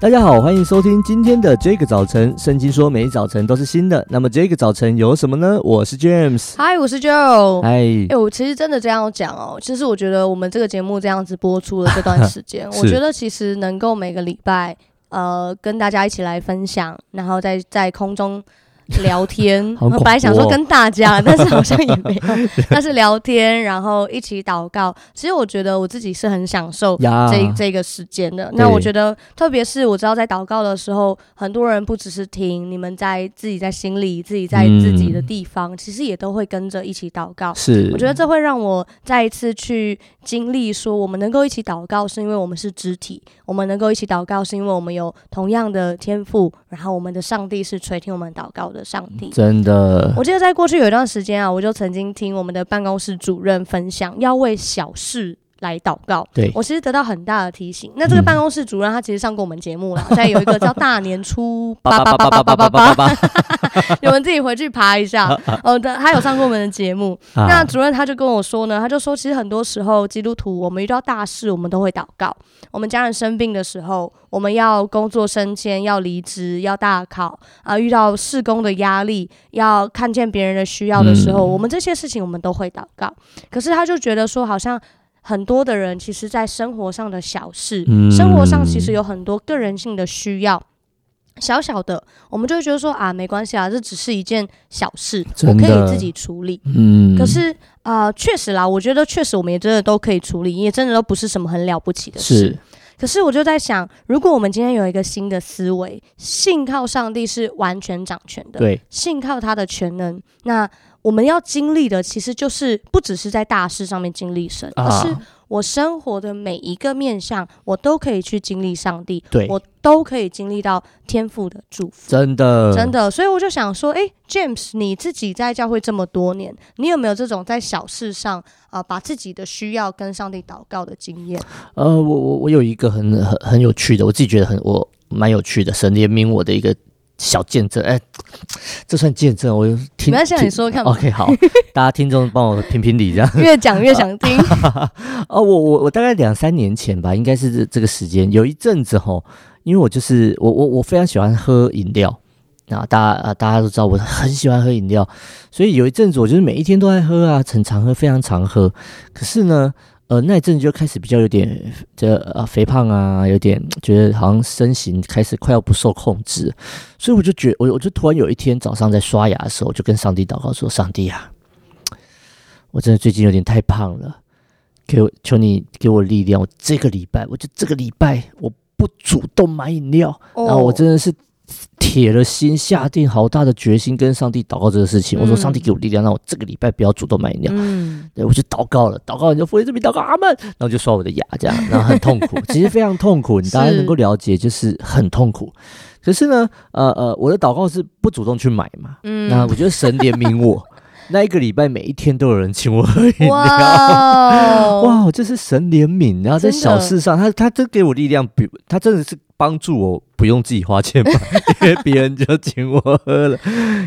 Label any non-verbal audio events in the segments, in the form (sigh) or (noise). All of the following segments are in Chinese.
大家好，欢迎收听今天的这个早晨。圣经说每一早晨都是新的，那么这个早晨有什么呢？我是 James，嗨，我是 Joe，嗨。哎，我其实真的这样讲哦，其实我觉得我们这个节目这样子播出了这段时间，(laughs) 我觉得其实能够每个礼拜呃跟大家一起来分享，然后在在空中。聊天，我本来想说跟大家，但是好像也没有。(laughs) 但是聊天，然后一起祷告。其实我觉得我自己是很享受这这个时间的。那我觉得，特别是我知道在祷告的时候，很多人不只是听，你们在自己在心里，自己在自己的地方，其实也都会跟着一起祷告。是，我觉得这会让我再一次去经历，说我们能够一起祷告，是因为我们是肢体；我们能够一起祷告，是因为我们有同样的天赋，然后我们的上帝是垂听我们祷告的。上帝。真的，我记得在过去有一段时间啊，我就曾经听我们的办公室主任分享，要为小事来祷告。对，我其实得到很大的提醒。那这个办公室主任他其实上过我们节目了，(laughs) 在、嗯、有一个叫大年初八八八八八八八，你们自己回去爬一下。哦，他有上过我们的节目。那主任他就跟我说呢，他就说，其实很多时候基督徒我们遇到大事，我们都会祷告。我们家人生病的时候，我们要工作升迁，要离职，要大考啊，遇到事工的压力，要看见别人的需要的时候，嗯、我们这些事情我们都会祷告。可是他就觉得说，好像。很多的人其实，在生活上的小事，嗯、生活上其实有很多个人性的需要，小小的，我们就会觉得说啊，没关系啊，这只是一件小事，我可以自己处理。嗯，可是啊，呃、确实啦，我觉得确实我们也真的都可以处理，也真的都不是什么很了不起的事。是，可是我就在想，如果我们今天有一个新的思维，信靠上帝是完全掌权的，对，信靠他的全能，那。我们要经历的，其实就是不只是在大事上面经历神，而是我生活的每一个面向，我都可以去经历上帝，对，我都可以经历到天赋的祝福。真的，真的。所以我就想说，诶，James，你自己在教会这么多年，你有没有这种在小事上啊、呃，把自己的需要跟上帝祷告的经验？呃，我我我有一个很很很有趣的，我自己觉得很我蛮有趣的，神怜悯我的一个。小见证，哎、欸，这算见证？我听。没关系，你说看。OK，好，(laughs) 大家听众帮我评评理，这样。(laughs) 越讲越想听。(laughs) 哦，我我我大概两三年前吧，应该是这这个时间，有一阵子吼，因为我就是我我我非常喜欢喝饮料那，大家啊大家都知道我很喜欢喝饮料，所以有一阵子我就是每一天都在喝啊，很常喝，非常常喝。可是呢。呃，那一阵就开始比较有点这呃肥胖啊，有点觉得好像身形开始快要不受控制，所以我就觉我我就突然有一天早上在刷牙的时候，就跟上帝祷告说：“上帝啊，我真的最近有点太胖了，给我求你给我力量，我这个礼拜我就这个礼拜我不主动买饮料，然后我真的是。”铁了心，下定好大的决心，跟上帝祷告这个事情。嗯、我说：“上帝给我力量，让我这个礼拜不要主动买饮料。嗯”对，我就祷告了，祷告你就福音这边祷告阿门，然后就刷我的牙，这样，然后很痛苦，(laughs) 其实非常痛苦，(laughs) 你大家能够了解，就是很痛苦。可是呢，呃呃，我的祷告是不主动去买嘛，嗯，那我觉得神怜悯我，那一个礼拜每一天都有人请我喝饮料，哇，哇，这是神怜悯，然后在小事上，他他真给我力量，比他真的是。帮助我不用自己花钱买，(laughs) 因为别人就请我喝了。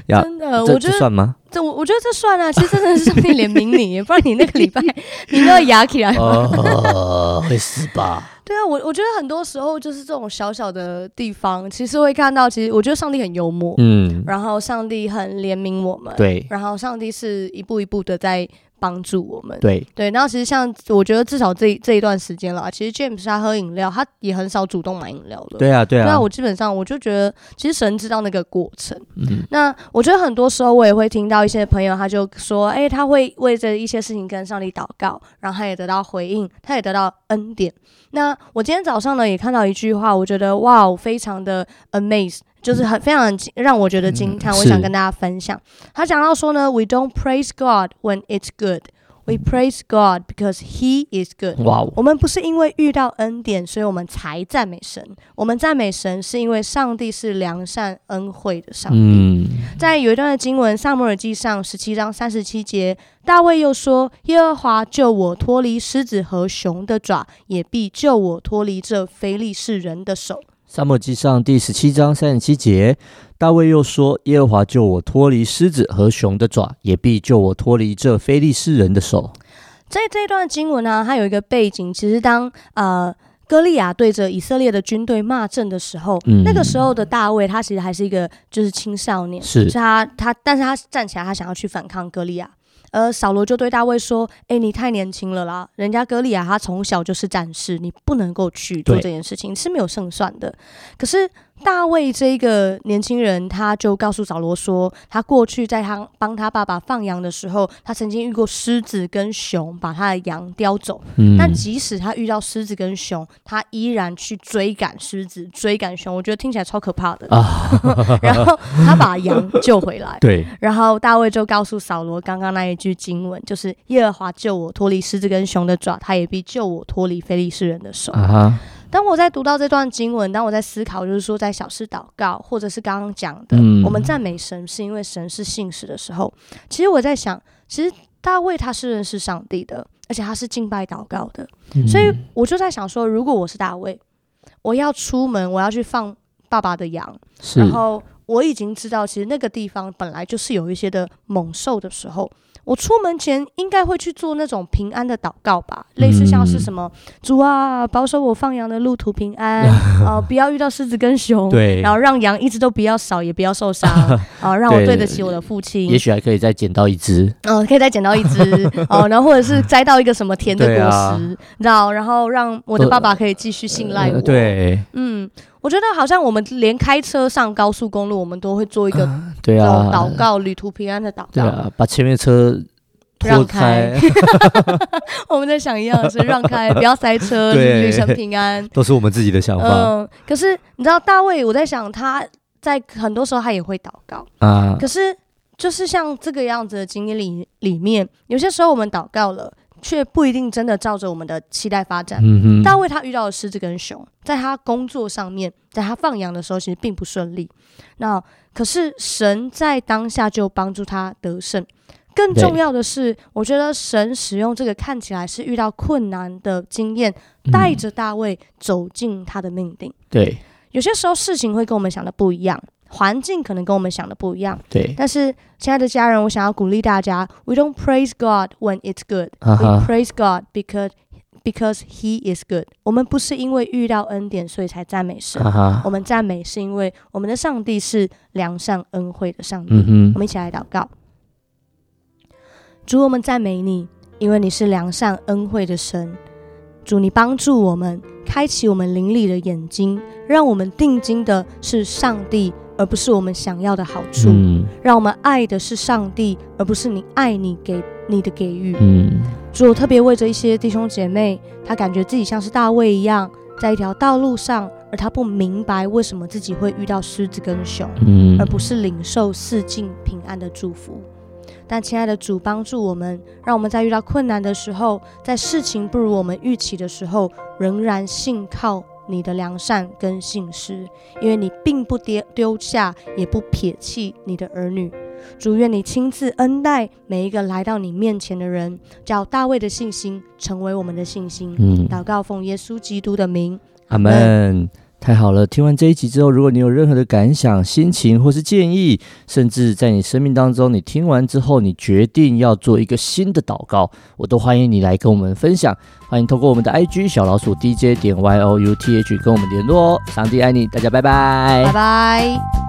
真的，我觉得算吗？这我我觉得这算啊。其实真的是上帝怜悯你，不然你那个礼拜 (laughs) 你那个牙起来。呃，会死吧？对啊，我我觉得很多时候就是这种小小的地方，其实会看到，其实我觉得上帝很幽默，嗯，然后上帝很怜悯我们，对，然后上帝是一步一步的在。帮助我们，对对，然后其实像我觉得至少这这一段时间了，其实 James 他喝饮料，他也很少主动买饮料了。对啊，对啊。那我基本上我就觉得，其实神知道那个过程。嗯。那我觉得很多时候我也会听到一些朋友，他就说，哎，他会为这一些事情跟上帝祷告，然后他也得到回应，他也得到恩典。那我今天早上呢也看到一句话，我觉得哇，非常的 amazed。就是很非常让我觉得惊叹，我想跟大家分享。他讲到说呢，We don't praise God when it's good, we praise God because He is good。哇，我们不是因为遇到恩典，所以我们才赞美神。我们赞美神是因为上帝是良善恩惠的上帝。在有一段的经文，撒母耳记上十七章三十七节，大卫又说：耶和华救我脱离狮子和熊的爪，也必救我脱离这非利士人的手。撒母耳记上第十七章三十七节，大卫又说：“耶和华救我脱离狮子和熊的爪，也必救我脱离这非利士人的手。”在这段经文呢、啊，它有一个背景，其实当呃。歌利亚对着以色列的军队骂阵的时候，嗯、那个时候的大卫他其实还是一个就是青少年，是他他，但是他站起来，他想要去反抗歌利亚。而扫罗就对大卫说：“哎，你太年轻了啦！人家歌利亚他从小就是战士，你不能够去做这件事情，对是没有胜算的。可是。”大卫这一个年轻人，他就告诉扫罗说，他过去在他帮他爸爸放羊的时候，他曾经遇过狮子跟熊把他的羊叼走。嗯，但即使他遇到狮子跟熊，他依然去追赶狮子、追赶熊。我觉得听起来超可怕的。啊、(laughs) 然后他把羊救回来。对。然后大卫就告诉扫罗刚刚那一句经文，就是耶和华救我脱离狮子跟熊的爪，他也必救我脱离非利士人的手。啊当我在读到这段经文，当我在思考，就是说在小事祷告，或者是刚刚讲的，嗯、我们赞美神是因为神是信实的时候，其实我在想，其实大卫他是认识上帝的，而且他是敬拜祷告的，嗯、所以我就在想说，如果我是大卫，我要出门，我要去放爸爸的羊，然后我已经知道，其实那个地方本来就是有一些的猛兽的时候。我出门前应该会去做那种平安的祷告吧，类似像是什么、嗯、主啊，保守我放羊的路途平安啊、呃，(laughs) 不要遇到狮子跟熊，对，然后让羊一直都不要少，也不要受伤啊、呃，(laughs) 让我对得起我的父亲。也许还可以再捡到一只，嗯、呃，可以再捡到一只 (laughs) 哦、呃，然后或者是摘到一个什么甜的果实，啊、你知道，然后让我的爸爸可以继续信赖我。呃、对，嗯。我觉得好像我们连开车上高速公路，我们都会做一个对啊祷告，旅途平安的祷告。对啊，把前面车让开。(laughs) 我们在想一样的是让开，(laughs) 不要塞车，旅程平安。都是我们自己的想法。嗯，可是你知道大卫，我在想他在很多时候他也会祷告啊。可是就是像这个样子的经历里里面，有些时候我们祷告了。却不一定真的照着我们的期待发展。嗯、大卫他遇到了狮子跟熊，在他工作上面，在他放羊的时候，其实并不顺利。那可是神在当下就帮助他得胜。更重要的是，我觉得神使用这个看起来是遇到困难的经验，带着大卫走进他的命定。对，有些时候事情会跟我们想的不一样。环境可能跟我们想的不一样，对。但是，亲爱的家人，我想要鼓励大家：We don't praise God when it's good. Uh huh. We praise God because because He is good. 我们不是因为遇到恩典所以才赞美神，uh. 我们赞美是因为我们的上帝是良善恩惠的上帝。Uh. 我们一起来祷告：主，我们赞美你，因为你是良善恩惠的神。主，你帮助我们，开启我们灵里的眼睛，让我们定睛的是上帝。而不是我们想要的好处，嗯、让我们爱的是上帝，而不是你爱你给你的给予。嗯，主，我特别为着一些弟兄姐妹，他感觉自己像是大卫一样，在一条道路上，而他不明白为什么自己会遇到狮子跟熊，嗯，而不是领受四境平安的祝福。但亲爱的主，帮助我们，让我们在遇到困难的时候，在事情不如我们预期的时候，仍然信靠。你的良善跟信实，因为你并不丢丢下，也不撇弃你的儿女。主，愿你亲自恩待每一个来到你面前的人，叫大卫的信心成为我们的信心。嗯，祷告奉耶稣基督的名，阿门。太好了！听完这一集之后，如果你有任何的感想、心情或是建议，甚至在你生命当中，你听完之后，你决定要做一个新的祷告，我都欢迎你来跟我们分享。欢迎透过我们的 IG 小老鼠 DJ 点 YOUTH 跟我们联络哦。上帝爱你，大家拜拜，拜拜。